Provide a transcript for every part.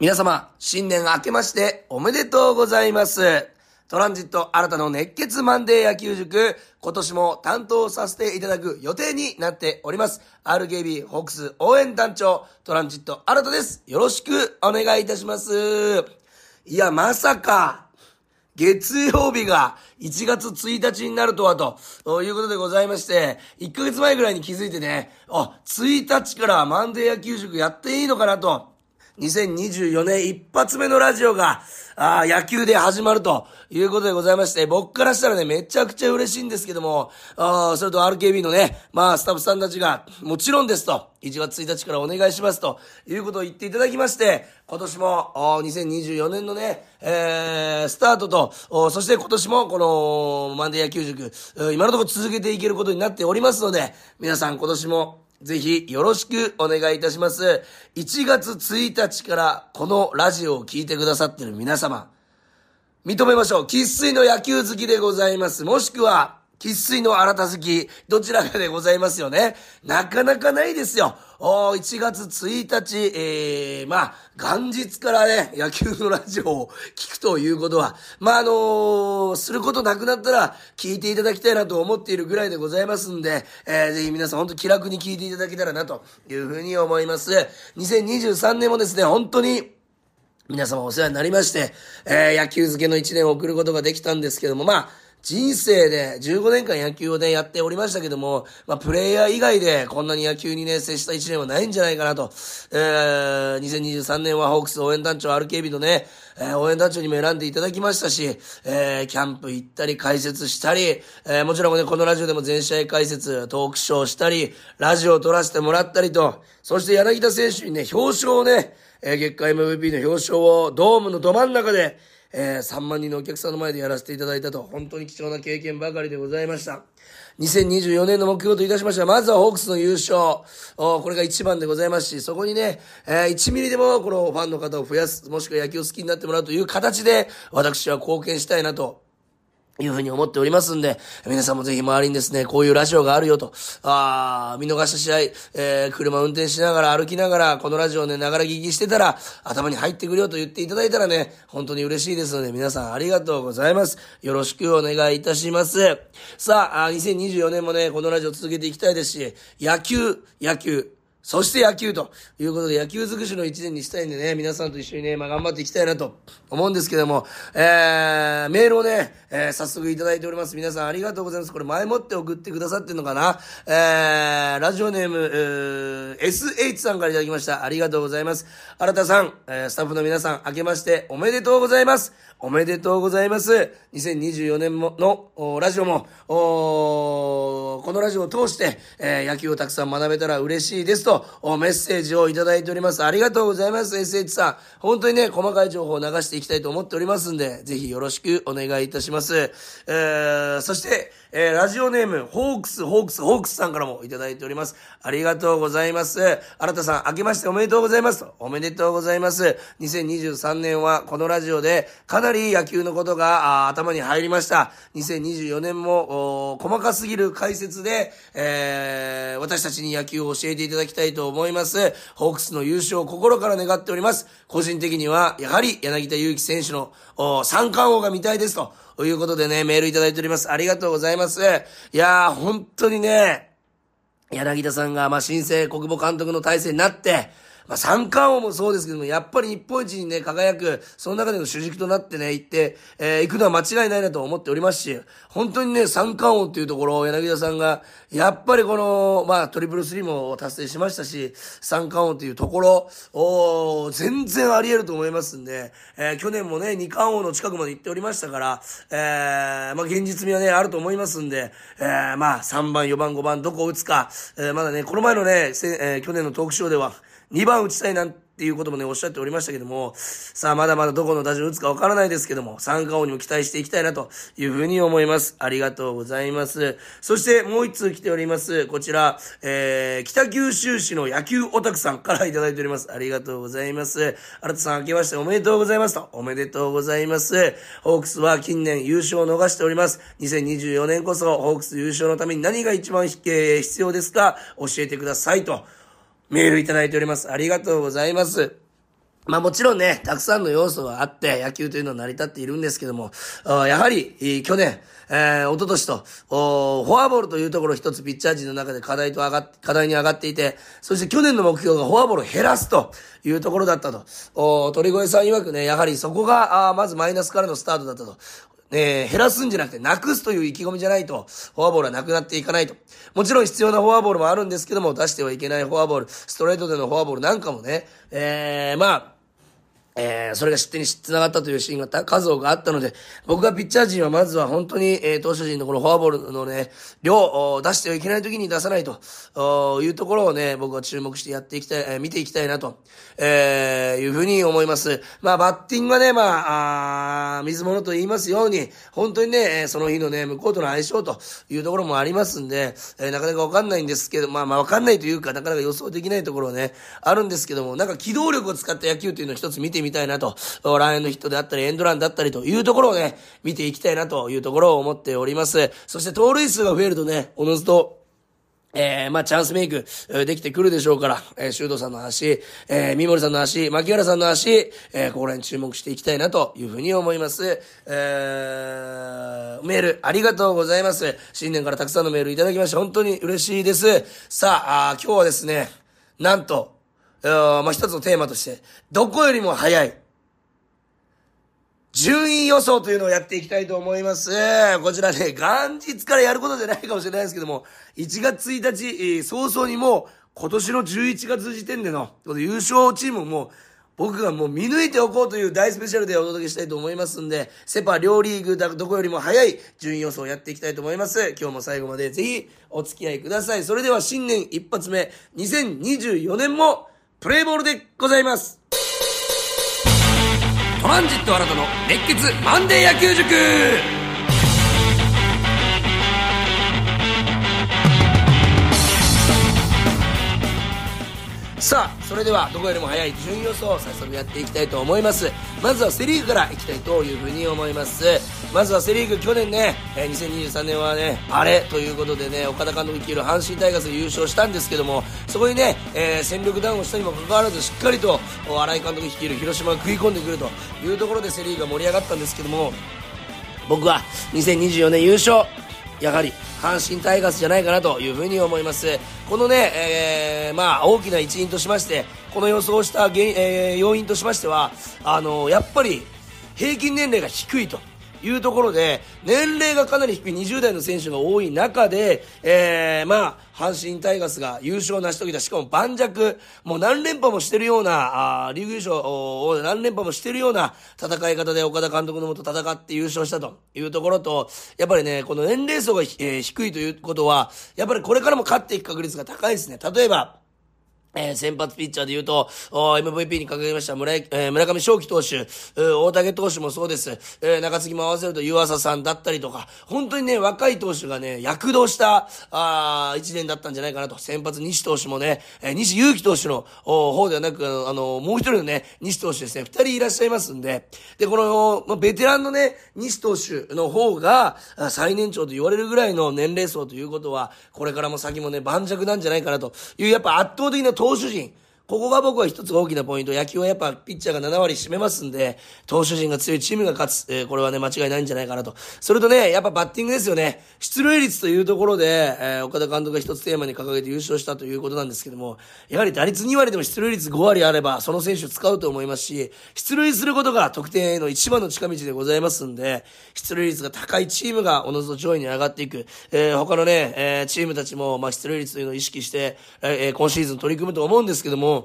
皆様、新年明けましておめでとうございます。トランジット新たの熱血マンデー野球塾、今年も担当させていただく予定になっております。RKB ホークス応援団長、トランジット新たです。よろしくお願いいたします。いや、まさか、月曜日が1月1日になるとはと、ということでございまして、1ヶ月前ぐらいに気づいてね、あ、1日からマンデー野球塾やっていいのかなと、2024年一発目のラジオが、あー野球で始まるということでございまして、僕からしたらね、めちゃくちゃ嬉しいんですけども、あーそれと RKB のね、まあ、スタッフさんたちが、もちろんですと、1月1日からお願いしますということを言っていただきまして、今年も、2024年のね、えー、スタートと、そして今年もこの、マンデー野球塾、今のところ続けていけることになっておりますので、皆さん今年も、ぜひよろしくお願いいたします。1月1日からこのラジオを聞いてくださってる皆様、認めましょう。喫水の野球好きでございます。もしくは、喫水の新た好き、どちらかでございますよね。なかなかないですよ。おー1月1日、えー、まあ、元日からね、野球のラジオを聞くということは、まあ、あのーすることなくなったら、聞いていただきたいなと思っているぐらいでございますんで、えー、ぜひ皆さん本当気楽に聞いていただけたらなというふうに思います。2023年もですね、本当に、皆様お世話になりまして、えー野球漬けの一年を送ることができたんですけども、まあ、人生で15年間野球をね、やっておりましたけども、まあ、プレイヤー以外でこんなに野球にね、接した一年はないんじゃないかなと。えー、2023年はホークス応援団長 RKB のね、えー応援団長にも選んでいただきましたし、えーキャンプ行ったり解説したり、えーもちろんね、このラジオでも全試合解説、トークショーしたり、ラジオを撮らせてもらったりと、そして柳田選手にね、表彰をね、えー月間 MVP の表彰をドームのど真ん中で、えー3万人のお客さんの前でやらせていただいたと、本当に貴重な経験ばかりでございました。2024年の目標といたしましては、まずはホークスの優勝。おこれが一番でございますし、そこにね、えー1ミリでもこのファンの方を増やす、もしくは野球を好きになってもらうという形で、私は貢献したいなと。いうふうに思っておりますんで、皆さんもぜひ周りにですね、こういうラジオがあるよと、あー見逃した試合、えー、車運転しながら歩きながら、このラジオね、ながら聞きしてたら、頭に入ってくるよと言っていただいたらね、本当に嬉しいですので、皆さんありがとうございます。よろしくお願いいたします。さあ、2024年もね、このラジオ続けていきたいですし、野球、野球、そして野球ということで野球尽くしの一年にしたいんでね、皆さんと一緒にね、まあ頑張っていきたいなと思うんですけども、えー、メールをね、えー早速いただいております。皆さんありがとうございます。これ前もって送ってくださってるのかな？えー、ラジオネーム、えー SH さんからいただきました。ありがとうございます。新田さん、えースタッフの皆さん、明けましておめでとうございます。おめでとうございます。2024年ものラジオも、このラジオを通して、えー野球をたくさん学べたら嬉しいですと、おメッセージをいただいております。ありがとうございます、SH さん。本当にね、細かい情報を流していきたいと思っておりますんで、ぜひよろしくお願いいたします。えーそして、えーラジオネーム、ホークス、ホークス、ホークスさんからもいただいております。ありがとうございます。新田さん、明けましておめでとうございます。おめでとうございます。2023年はこのラジオでかなり野球のことが頭に入りました。2024年も細かすぎる解説で、えー私たちに野球を教えていただきたいたいと思います。ホークスの優勝を心から願っております。個人的には、やはり柳田悠岐選手の三冠王が見たいですと。ということでね、メールいただいております。ありがとうございます。いやー、本当にね、柳田さんが、まあ、新生国母監督の体制になって、まあ、三冠王もそうですけども、やっぱり日本一にね、輝く、その中での主軸となってね、行って、えー行くのは間違いないなと思っておりますし、本当にね、三冠王っていうところを柳田さんが、やっぱりこの、まあ、トリプルスリーも達成しましたし、三冠王っていうところを、全然あり得ると思いますんで、えー去年もね、二冠王の近くまで行っておりましたから、えーまあ、現実味はね、あると思いますんで、えーまあ、3番、4番、5番、どこを打つか、えーまだね、この前のね、えー去年のトークショーでは、2番打ちたいなんていうこともね、おっしゃっておりましたけども、さあ、まだまだどこの打順打つかわからないですけども、三冠王にも期待していきたいなというふうに思います。ありがとうございます。そして、もう一通来ております。こちら、えー、北九州市の野球オタクさんからいただいております。ありがとうございます。新田さん、明けましておめでとうございますと。おめでとうございます。ホークスは近年優勝を逃しております。2024年こそ、ホークス優勝のために何が一番必要ですか？教えてくださいと。メールいただいております。ありがとうございます。まあもちろんね、たくさんの要素があって、野球というのは成り立っているんですけども、やはり、去年、えー、一昨年と、フォアボールというところ一つピッチャー陣の中で課題と上が、課題に上がっていて、そして去年の目標がフォアボールを減らすというところだったと。鳥越さん曰くね、やはりそこが、あまずマイナスからのスタートだったと。えー、減らすんじゃなくて、なくすという意気込みじゃないと、フォアボールはなくなっていかないと。もちろん必要なフォアボールもあるんですけども、出してはいけないフォアボール、ストレートでのフォアボールなんかもね、えー、まあ、えー、それが失点につながったというシーンが数多くあったので、僕がピッチャー陣はまずは本当に、えー、投手陣のこのフォアボールのね、量を出してはいけない時に出さないというところをね、僕は注目してやっていきたい、えー、見ていきたいなと、えー、いうふうに思います。まあ、バッティングはね、まあ、あ水物と言いますように、本当にね、その日のね、向こうとの相性というところもありますんで、えー、なかなかわかんないんですけど、まあまあわかんないというか、なかなか予想できないところはね、あるんですけども、なんか機動力を使った野球というのを一つ見てみたいなと、ランエンドヒットであったり、エンドランだったりというところをね、見ていきたいなというところを思っております。そして盗塁数が増えるとね、おのずと、えー、まあ、チャンスメイク、できてくるでしょうから、えー、シュートさんの足、えー、三森さんの足、牧原さんの足、えー、ここら辺注目していきたいなというふうに思います。えー、メール、ありがとうございます。新年からたくさんのメールいただきまして、本当に嬉しいです。さあ、あ今日はですね、なんと、まあ、一つのテーマとして、どこよりも早い、順位予想というのをやっていきたいと思います。こちらね、元日からやることじゃないかもしれないですけども、1月1日、早々にもう、今年の11月時点での、優勝チームも、僕がもう見抜いておこうという大スペシャルでお届けしたいと思いますんで、セパ両リーグだどこよりも早い順位予想をやっていきたいと思います。今日も最後までぜひお付き合いください。それでは新年一発目、2024年もプレイボールでございます。トランジット新たの熱血マンデー野球塾さあそれではどこよりも早い順予想を早速やっていきたいと思います。まずはセ・リーグからいきたいというふうに思います。まずはセ・リーグ去年ね、え、2023年はねあれということでね岡田監督率いる阪神タイガース優勝したんですけどもそこにね、えー、戦力ダウンをしたにもかかわらずしっかりと新井監督率いる広島が食い込んでくるというところでセ・リーグが盛り上がったんですけども僕は2024年優勝。やはり阪神タイガースじゃないかなというふうに思います。このね、えー、まあ、大きな一因としまして、この予想した原、えー、要因としましては、あのやっぱり平均年齢が低いと。いうところで、年齢がかなり低い20代の選手が多い中で、えー、まあ、阪神タイガースが優勝を成し遂げた、しかも盤石、もう何連覇もしてるような、あリーグ優勝を何連覇もしてるような戦い方で岡田監督のもと戦って優勝したというところと、やっぱりね、この年齢層が、えー、低いということは、やっぱりこれからも勝っていく確率が高いですね。例えば、えー、先発ピッチャーで言うと、MVP に掲げました村,、えー、村上正輝投手、大竹投手もそうです。えー、中継ぎも合わせると湯浅さんだったりとか、本当にね、若い投手がね、躍動した、あ一年だったんじゃないかなと。先発西投手もね、えー、西祐希投手の方ではなく、あの、もう一人のね、西投手ですね、二人いらっしゃいますんで、で、この、まあ、ベテランのね、西投手の方が、最年長と言われるぐらいの年齢層ということは、これからも先もね、盤石なんじゃないかなという、やっぱ圧倒的な投手陣、ここが僕は一つ大きなポイント。野球はやっぱピッチャーが7割占めますんで、投手陣が強いチームが勝つ。えー、これはね、間違いないんじゃないかなと。それとね、やっぱバッティングですよね。出塁率というところで、えー、岡田監督が一つテーマに掲げて優勝したということなんですけども、やはり打率2割でも出塁率5割あれば、その選手を使うと思いますし、出塁することが得点への一番の近道でございますんで、出塁率が高いチームがおのずと上位に上がっていく。えー、他のね、えー、チームたちも、まあ、出塁率というのを意識して、えー、今シーズン取り組むと思うんですけども、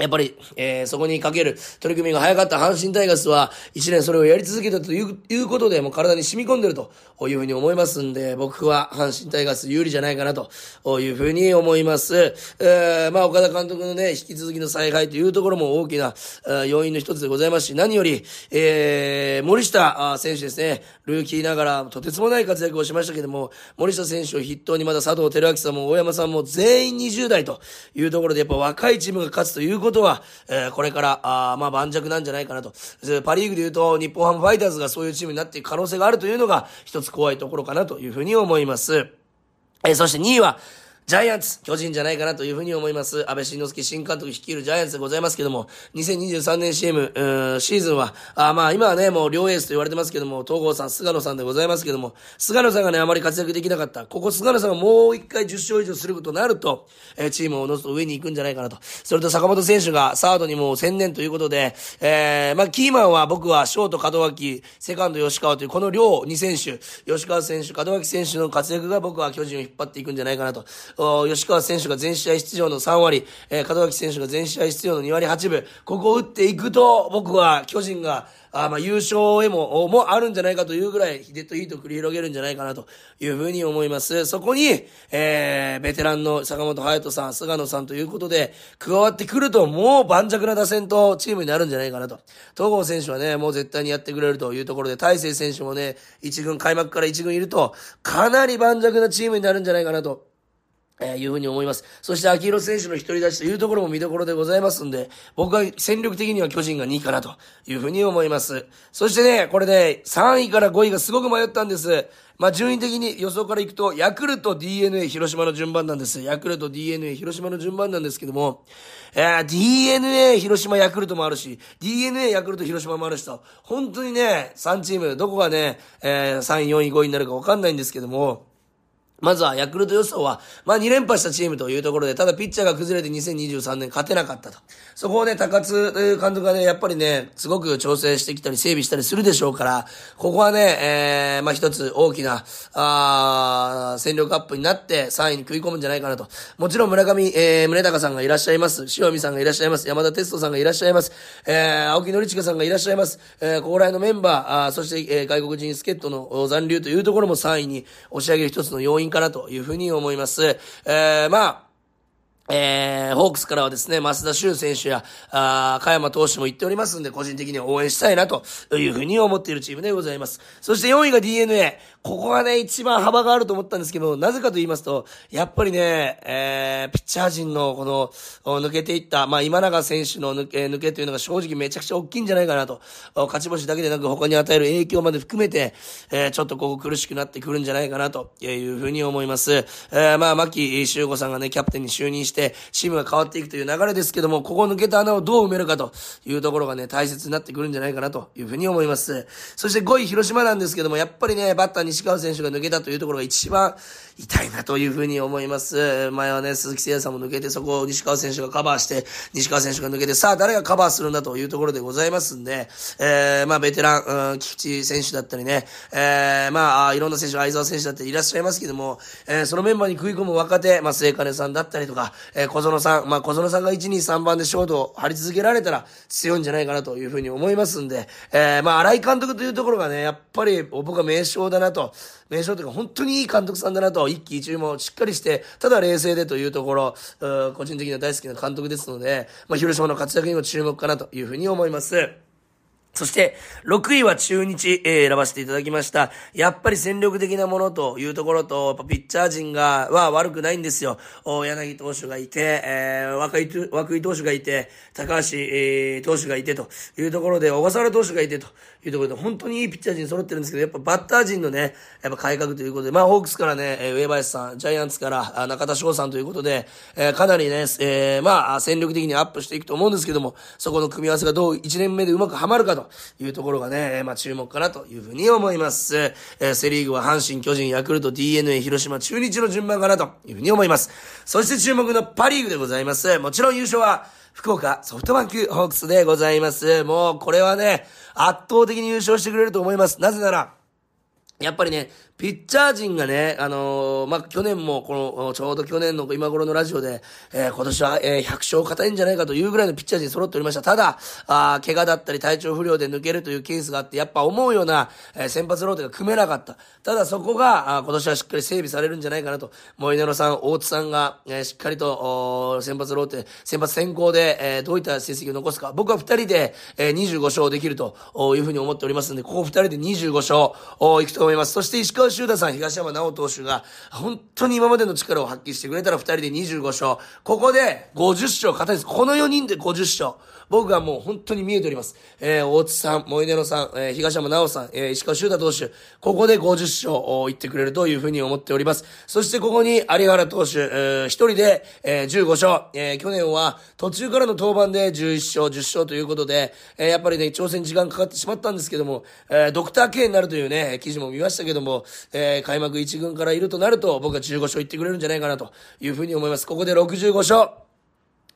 やっぱり、えー、そこにかける取り組みが早かった阪神タイガースは、一年それをやり続けたといういうことで、もう体に染み込んでるというふうに思いますんで、僕は阪神タイガース有利じゃないかなというふうに思います。えー、まあ、岡田監督のね、引き続きの采配というところも大きな、要因の一つでございますし、何より、えー、森下選手ですね、ルーキーながらとてつもない活躍をしましたけども、森下選手を筆頭にまだ佐藤輝明さんも大山さんも全員20代というところで、やっぱ若いチームが勝つということことは、えー、これから、あまあ、盤石なんじゃないかなと。パリーグで言うと、日本ハムファイターズがそういうチームになっていく可能性があるというのが、一つ怖いところかなというふうに思います。えー、そして2位は、ジャイアンツ、巨人じゃないかなというふうに思います。安倍晋之助新監督率いるジャイアンツでございますけども、2023年 CM、シーズンは、あまあ今はね、もう両エースと言われてますけども、東郷さん、菅野さんでございますけども、菅野さんがね、あまり活躍できなかった。ここ菅野さんがもう一回10勝以上することになると、えー、チームを乗せと上に行くんじゃないかなと。それと坂本選手がサードにもう専念ということで、えー、まあキーマンは僕はショート門脇、セカンド吉川というこの両2選手、吉川選手、門脇選手の活躍が僕は巨人を引っ張っていくんじゃないかなと。吉川選手が全試合出場の3割、えー、門脇選手が全試合出場の2割8分、ここを打っていくと、僕は巨人が、あまあ優勝へも、もあるんじゃないかというぐらい、デッドヒートを繰り広げるんじゃないかなというふうに思います。そこに、えー、ベテランの坂本隼人さん、菅野さんということで、加わってくると、もう盤石な打線とチームになるんじゃないかなと。東郷選手はね、もう絶対にやってくれるというところで、大勢選手もね、一軍、開幕から一軍いると、かなり盤石なチームになるんじゃないかなと。えー、いうふうに思います。そして、秋広選手の一人立ちというところも見どころでございますんで、僕は戦力的には巨人が2位かなというふうに思います。そしてね、これで、3位から5位がすごく迷ったんです。まあ、順位的に予想からいくと、ヤクルト、DNA、広島の順番なんです。ヤクルト、DNA、広島の順番なんですけども、えー、DNA、広島、ヤクルトもあるし、DNA、ヤクルト、広島もあるしと、本当にね、3チーム、どこがね、えー、3位、4位、5位になるかわかんないんですけども、まずはヤクルト予想は、まあ2連覇したチームというところで、ただピッチャーが崩れて2023年勝てなかったと。そこをね、高津監督がね、やっぱりね、すごく調整してきたり整備したりするでしょうから、ここはね、えー、まあ一つ大きな、あ戦力アップになって3位に食い込むんじゃないかなと。もちろん村上、えー、宗隆さんがいらっしゃいます。塩見さんがいらっしゃいます。山田哲人さんがいらっしゃいます。えー、青木則親さんがいらっしゃいます。えー、ここら辺のメンバー、あそして、えー、外国人助っ人の残留というところも3位に押し上げる一つの要因かなというふうに思います。えー、まあ、えー、ホークスからはですね、増田修選手や、あ加山投手も言っておりますんで、個人的には応援したいなというふうに思っているチームでございます。そして4位が DNA。ここがね、一番幅があると思ったんですけど、なぜかと言いますと、やっぱりね、えー、ピッチャー陣のこの、抜けていった、まあ、今永選手の抜け、抜けというのが正直めちゃくちゃ大きいんじゃないかなと。勝ち星だけでなく他に与える影響まで含めて、えー、ちょっとここ苦しくなってくるんじゃないかなというふうに思います。えー、まあ、牧修吾さんがね、キャプテンに就任して、チームが変わっていくという流れですけども、ここ抜けた穴をどう埋めるかというところがね、大切になってくるんじゃないかなというふうに思います。そして5位広島なんですけども、やっぱりね、バッター西川選手が抜けたというところが一番痛いなというふうに思います。前はね、鈴木誠也さんも抜けて、そこを西川選手がカバーして、西川選手が抜けて、さあ誰がカバーするんだというところでございますんで、えー、まあベテラン、うん、菊池選手だったりね、えー、まあいろんな選手、相沢選手だったりいらっしゃいますけども、えー、そのメンバーに食い込む若手、まあ末金さんだったりとか、えー、小園さん、まあ小園さんが1、2、3番でショートを張り続けられたら強いんじゃないかなというふうに思いますんで、えー、まあ荒井監督というところがね、やっぱり僕は名称だなと、名称というか本当にいい監督さんだなと、一喜一憂もしっかりして、ただ冷静でというところ、個人的には大好きな監督ですので、まあ、広島の活躍にも注目かなというふうに思います。そして、6位は中日、えー、選ばせていただきました。やっぱり戦力的なものというところと、ピッチャー陣が、は悪くないんですよ。柳投手がいて、えー、若井、若井投手がいて、高橋、えー、投手がいてというところで、小笠原投手がいてというところで、本当にいいピッチャー陣揃ってるんですけど、やっぱバッター陣のね、やっぱ改革ということで、まあ、ホークスからね、上林さん、ジャイアンツから中田翔さんということで、えー、かなりね、えー、まあ、戦力的にアップしていくと思うんですけども、そこの組み合わせがどう1年目でうまくはまるかと、というところがね、まあ注目かなというふうに思います。えー、セリーグは阪神、巨人、ヤクルト、DNA、広島、中日の順番かなというふうに思います。そして注目のパリーグでございます。もちろん優勝は、福岡ソフトバンクホークスでございます。もうこれはね、圧倒的に優勝してくれると思います。なぜなら、やっぱりね、ピッチャー陣がね、あのー、まあ、去年も、この、ちょうど去年の今頃のラジオで、えー、今年は、えー、100勝硬いんじゃないかというぐらいのピッチャー陣揃っておりました。ただ、あ怪我だったり体調不良で抜けるというケースがあって、やっぱ思うような、えー、先発ローテが組めなかった。ただそこが、あ今年はしっかり整備されるんじゃないかなと。モイネロさん、大津さんが、えー、しっかりと、お先発ローテ、先発先行で、えー、どういった成績を残すか。僕は二人で、えー、25勝できるというふうに思っておりますので、ここ二人で25勝、おいくと思います。そして石川修太さん、東山山直投手が、本当に今までの力を発揮してくれたら2人で25勝。ここで50勝勝たです。この4人で50勝。僕はもう本当に見えております。えー、大津さん、萌出野さん、えー、東山直さん、えー、石川修太投手、ここで50勝を言ってくれるというふうに思っております。そしてここに有原投手、えー、一人で、えー、15勝、えー、去年は途中からの登板で11勝、10勝ということで、えー、やっぱりね、挑戦時間かかってしまったんですけども、えー、ドクター K になるというね、記事も見ましたけども、えー、開幕1軍からいるとなると、僕は15勝いってくれるんじゃないかなというふうに思います。ここで65勝。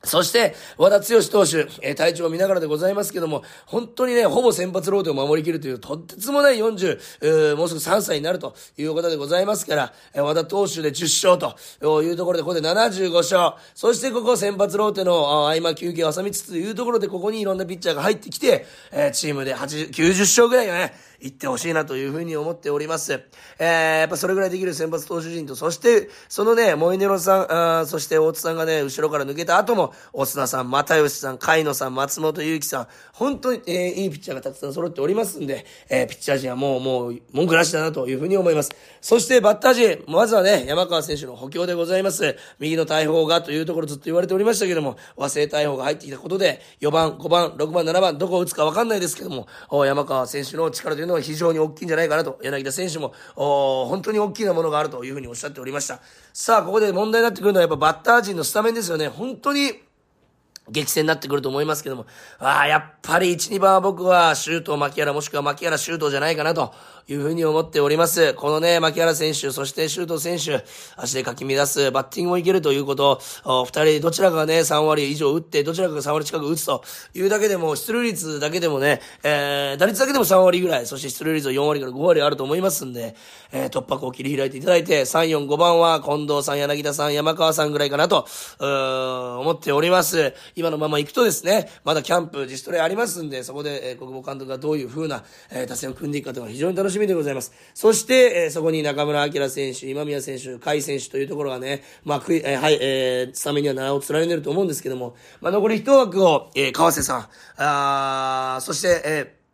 そして、和田剛投手、えー、体調を見ながらでございますけども、本当にね、ほぼ先発ローテを守りきるという、とってつもない40、えー、もうすぐ3歳になるということでございますから、えー、和田投手で10勝というところで、ここで75勝。そしてここ先発ローテの合間休憩を挟みつつというところで、ここにいろんなピッチャーが入ってきて、えー、チームで80、90勝ぐらいがね、行ってほしいなというふうに思っております。えー、やっぱそれぐらいできる先発投手陣と、そして、そのね、モイネロさん、あそして大津さんがね、後ろから抜けた後も、オスナさん、又吉さん、海野さん、松本祐樹さん、本当に、えー、いいピッチャーがたくさん揃っておりますんで、えー、ピッチャー陣はもう、もう、文句なしだなというふうに思います。そしてバッター陣、まずはね、山川選手の補強でございます。右の大砲がというところずっと言われておりましたけども、和製大砲が入ってきたことで、4番、5番、6番、7番、どこを打つかわかんないですけども、山川選手の力というのは非常に大きいんじゃないかなと、柳田選手も、本当に大きなものがあるというふうにおっしゃっておりました。さあ、ここで問題になってくるのはやっぱバッター陣のスタメンですよね。本当に、激戦になってくると思いますけども、ああ、やっぱり1、2番は僕は、シュート、牧原もしくは牧原シュートじゃないかなというふうに思っております。このね、牧原選手、そしてシュート選手、足でかき乱す、バッティングもいけるということ、二人、どちらかがね、3割以上打って、どちらかが3割近く打つというだけでも、出塁率だけでもね、えー、打率だけでも3割ぐらい、そして出塁率は4割から5割あると思いますんで、えー、突破口を切り開いていただいて、3、4、5番は近藤さん、柳田さん、山川さんぐらいかなと、うー思っております。今のまま行くとですね、まだキャンプ、自主トレありますんで、そこで、えー、国母監督がどういう風な、えー、打線を組んでいくかというのは非常に楽しみでございます。そして、えー、そこに中村晃選手、今宮選手、甲斐選手というところがね、まあ、くい、えー、はい、えー、スタメンには名を連ねると思うんですけども、まあ、残り一枠を、えー、川瀬さん、あそして、えー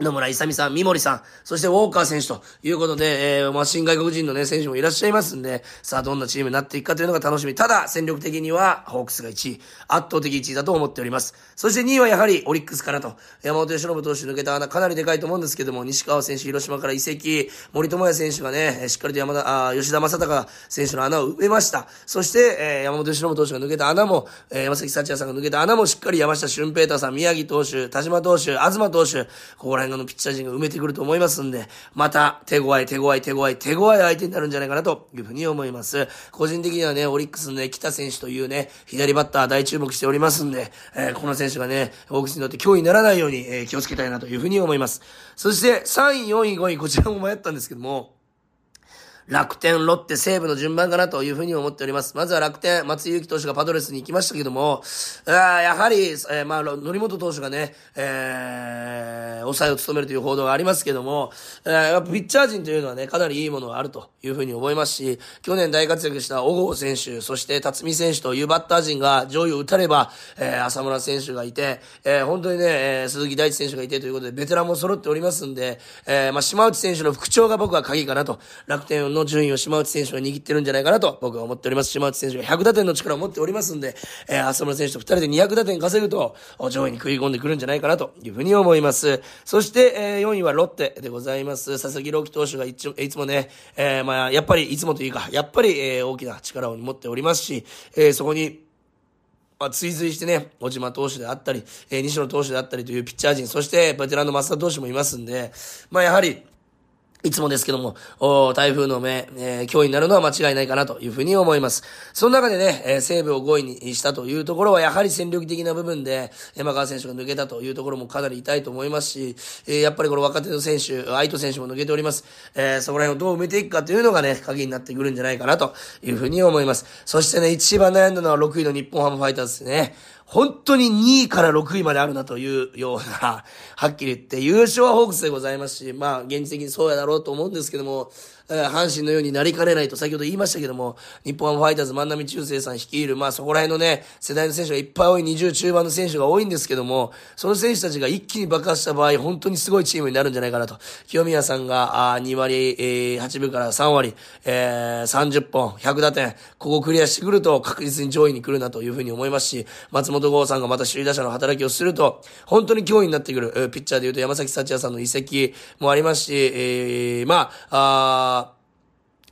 野村勇さん、三森さん、そしてウォーカー選手ということで、えー、まあ、新外国人のね、選手もいらっしゃいますんで、さあ、どんなチームになっていくかというのが楽しみ。ただ、戦力的には、ホークスが1位、圧倒的1位だと思っております。そして2位はやはり、オリックスかなと。山本由伸投手抜けた穴、かなりでかいと思うんですけども、西川選手、広島から移籍、森友哉選手がね、しっかりと山田、あ吉田正尚選手の穴を埋めました。そして、えー、山本由伸投手が抜けた穴も、えー、山崎幸也さんが抜けた穴もしっかり山下俊平太さん、宮城投手、田島投手、東投手、ここら辺のピッチャー陣が埋めてくると思いますんで、また手強い手強い手強い手強い相手になるんじゃないかなというふうに思います。個人的にはね、オリックスのね、北選手というね、左バッター大注目しておりますんで、えー、この選手がね、オークスにとって脅威にならないように、えー、気をつけたいなというふうに思います。そして、3位、4位、5位、こちらも迷ったんですけども、楽天、ロッテ、西武の順番かなというふうに思っております。まずは楽天、松井裕樹投手がパドレスに行きましたけども、あやはり、えー、まあ、則本投手がね、えー、抑えを務めるという報道がありますけども、えー、やっぱピッチャー陣というのはね、かなりいいものがあるというふうに思いますし、去年大活躍した小郷選手、そして辰巳選手というバッター陣が上位を打たれば、えー、浅村選手がいて、えー、本当にね、えー、鈴木大地選手がいてということで、ベテランも揃っておりますんで、えー、まあ、島内選手の復調が僕は鍵かなと、楽天のの順位を島内選手が握ってるんじゃないかなと僕は思っております。島内選手が100打点の力を持っておりますんで、えー、浅村選手と2人で200打点稼ぐと、上位に食い込んでくるんじゃないかなというふうに思います。そして、えー、4位はロッテでございます。佐々木朗希投手がいついつもね、えー、まあ、やっぱりいつもというか、やっぱり、えー、大きな力を持っておりますし、えー、そこに、まあ、追随してね、小島投手であったり、えー、西野投手であったりというピッチャー陣、そして、ベテランの増田投手もいますんで、まあ、やはり、いつもですけども、お台風の目、えー、脅威になるのは間違いないかなというふうに思います。その中でね、えー、西武を5位にしたというところは、やはり戦力的な部分で、山川選手が抜けたというところもかなり痛いと思いますし、えー、やっぱりこの若手の選手、愛斗選手も抜けております。えー、そこら辺をどう埋めていくかというのがね、鍵になってくるんじゃないかなというふうに思います。そしてね、一番悩んだのは6位の日本ハムファイターズですね。本当に2位から6位まであるなというような、はっきり言って、優勝はホークスでございますし、まあ、現実的にそうやだろうと思うんですけども、阪神のようになりかねないと先ほど言いましたけども、日本ハムファイターズ万波中正さん率いる、まあそこら辺のね、世代の選手がいっぱい多い20中盤の選手が多いんですけども、その選手たちが一気に爆発した場合、本当にすごいチームになるんじゃないかなと。清宮さんが、あ2割、えー8分から3割、えー30本、100打点、ここクリアしてくると確実に上位に来るなというふうに思いますし、松本剛さんがまた首位打者の働きをすると、本当に脅威になってくる、ピッチャーで言うと山崎幸也さんの移籍もありますし、えーまあ、あー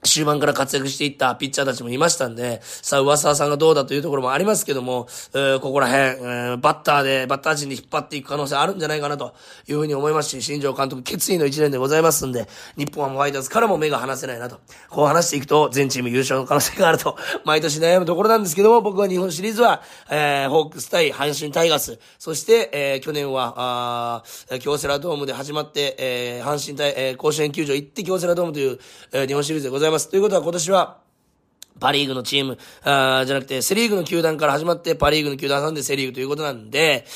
終盤から活躍していったピッチャーたちもいましたんで、さあ、上沢さんがどうだというところもありますけども、えーここら辺、えーバッターで、バッター陣で引っ張っていく可能性あるんじゃないかなというふうに思いますし、新庄監督決意の一年でございますんで、日本はもうファイターズからも目が離せないなと。こう話していくと、全チーム優勝の可能性があると、毎年悩むところなんですけども、僕は日本シリーズは、えーホークス対阪神タイガース、そして、えー去年は、あ京セラドームで始まって、えー阪神対、えー甲子園球場行って京セラドームという、えー日本シリーズでございます。ということは今年は、パリーグのチーム、あーじゃなくて、セリーグの球団から始まって、パリーグの球団さんでセリーグということなんで、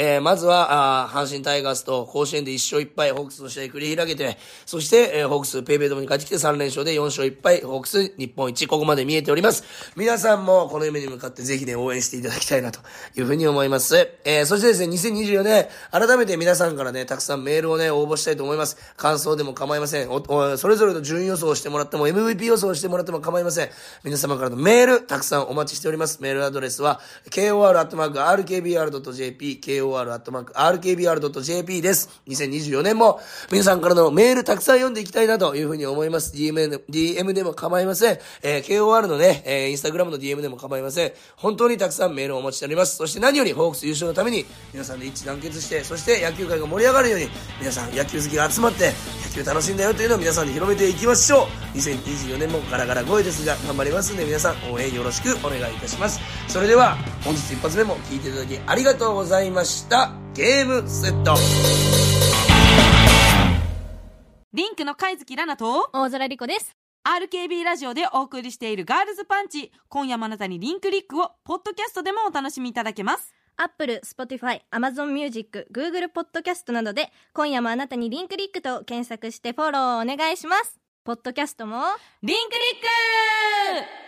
えーまずは、あ阪神タイガースと甲子園で1勝1敗、ホークスの試合繰り広げて、そして、えーホークスペイペイドームに帰ってきて3連勝で4勝1敗、ホークス日本一、ここまで見えております。皆さんもこの夢に向かってぜひね、応援していただきたいなというふうに思います。えーそしてですね、2024年、改めて皆さんからね、たくさんメールをね、応募したいと思います。感想でも構いません。おおそれぞれの順位予想をしてもらっても、MVP 予想をしてもらっても構いません。皆様からのメール、たくさんお待ちしております。メールアドレスは、kor.rkbr.jp、kor.rkbr.jp です。2024年も皆さんからのメールたくさん読んでいきたいなというふうに思います。DM で DM でも構いません。えー KOR のね、えーインスタグラムの DM でも構いません。本当にたくさんメールをお待ちしております。そして何よりホークス優勝のために皆さんで一致団結して、そして野球界が盛り上がるように皆さん野球好きが集まって野球楽しいんだよというのを皆さんに広めていきましょう。2024年もガラガラ声ですが頑張りますんで皆さん応援よろしくお願いいたします。それでは本日一発目も聞いていただきありがとうございました。ゲームセット。リンクの貝月ラナと大空莉子です。RKB ラジオでお送りしているガールズパンチ今夜もあなたにリンクリックをポッドキャストでもお楽しみいただけます Apple、Spotify、Amazon Music、Google Podcast などで今夜もあなたにリンクリックと検索してフォローお願いします。ポッドキャストもリンクリック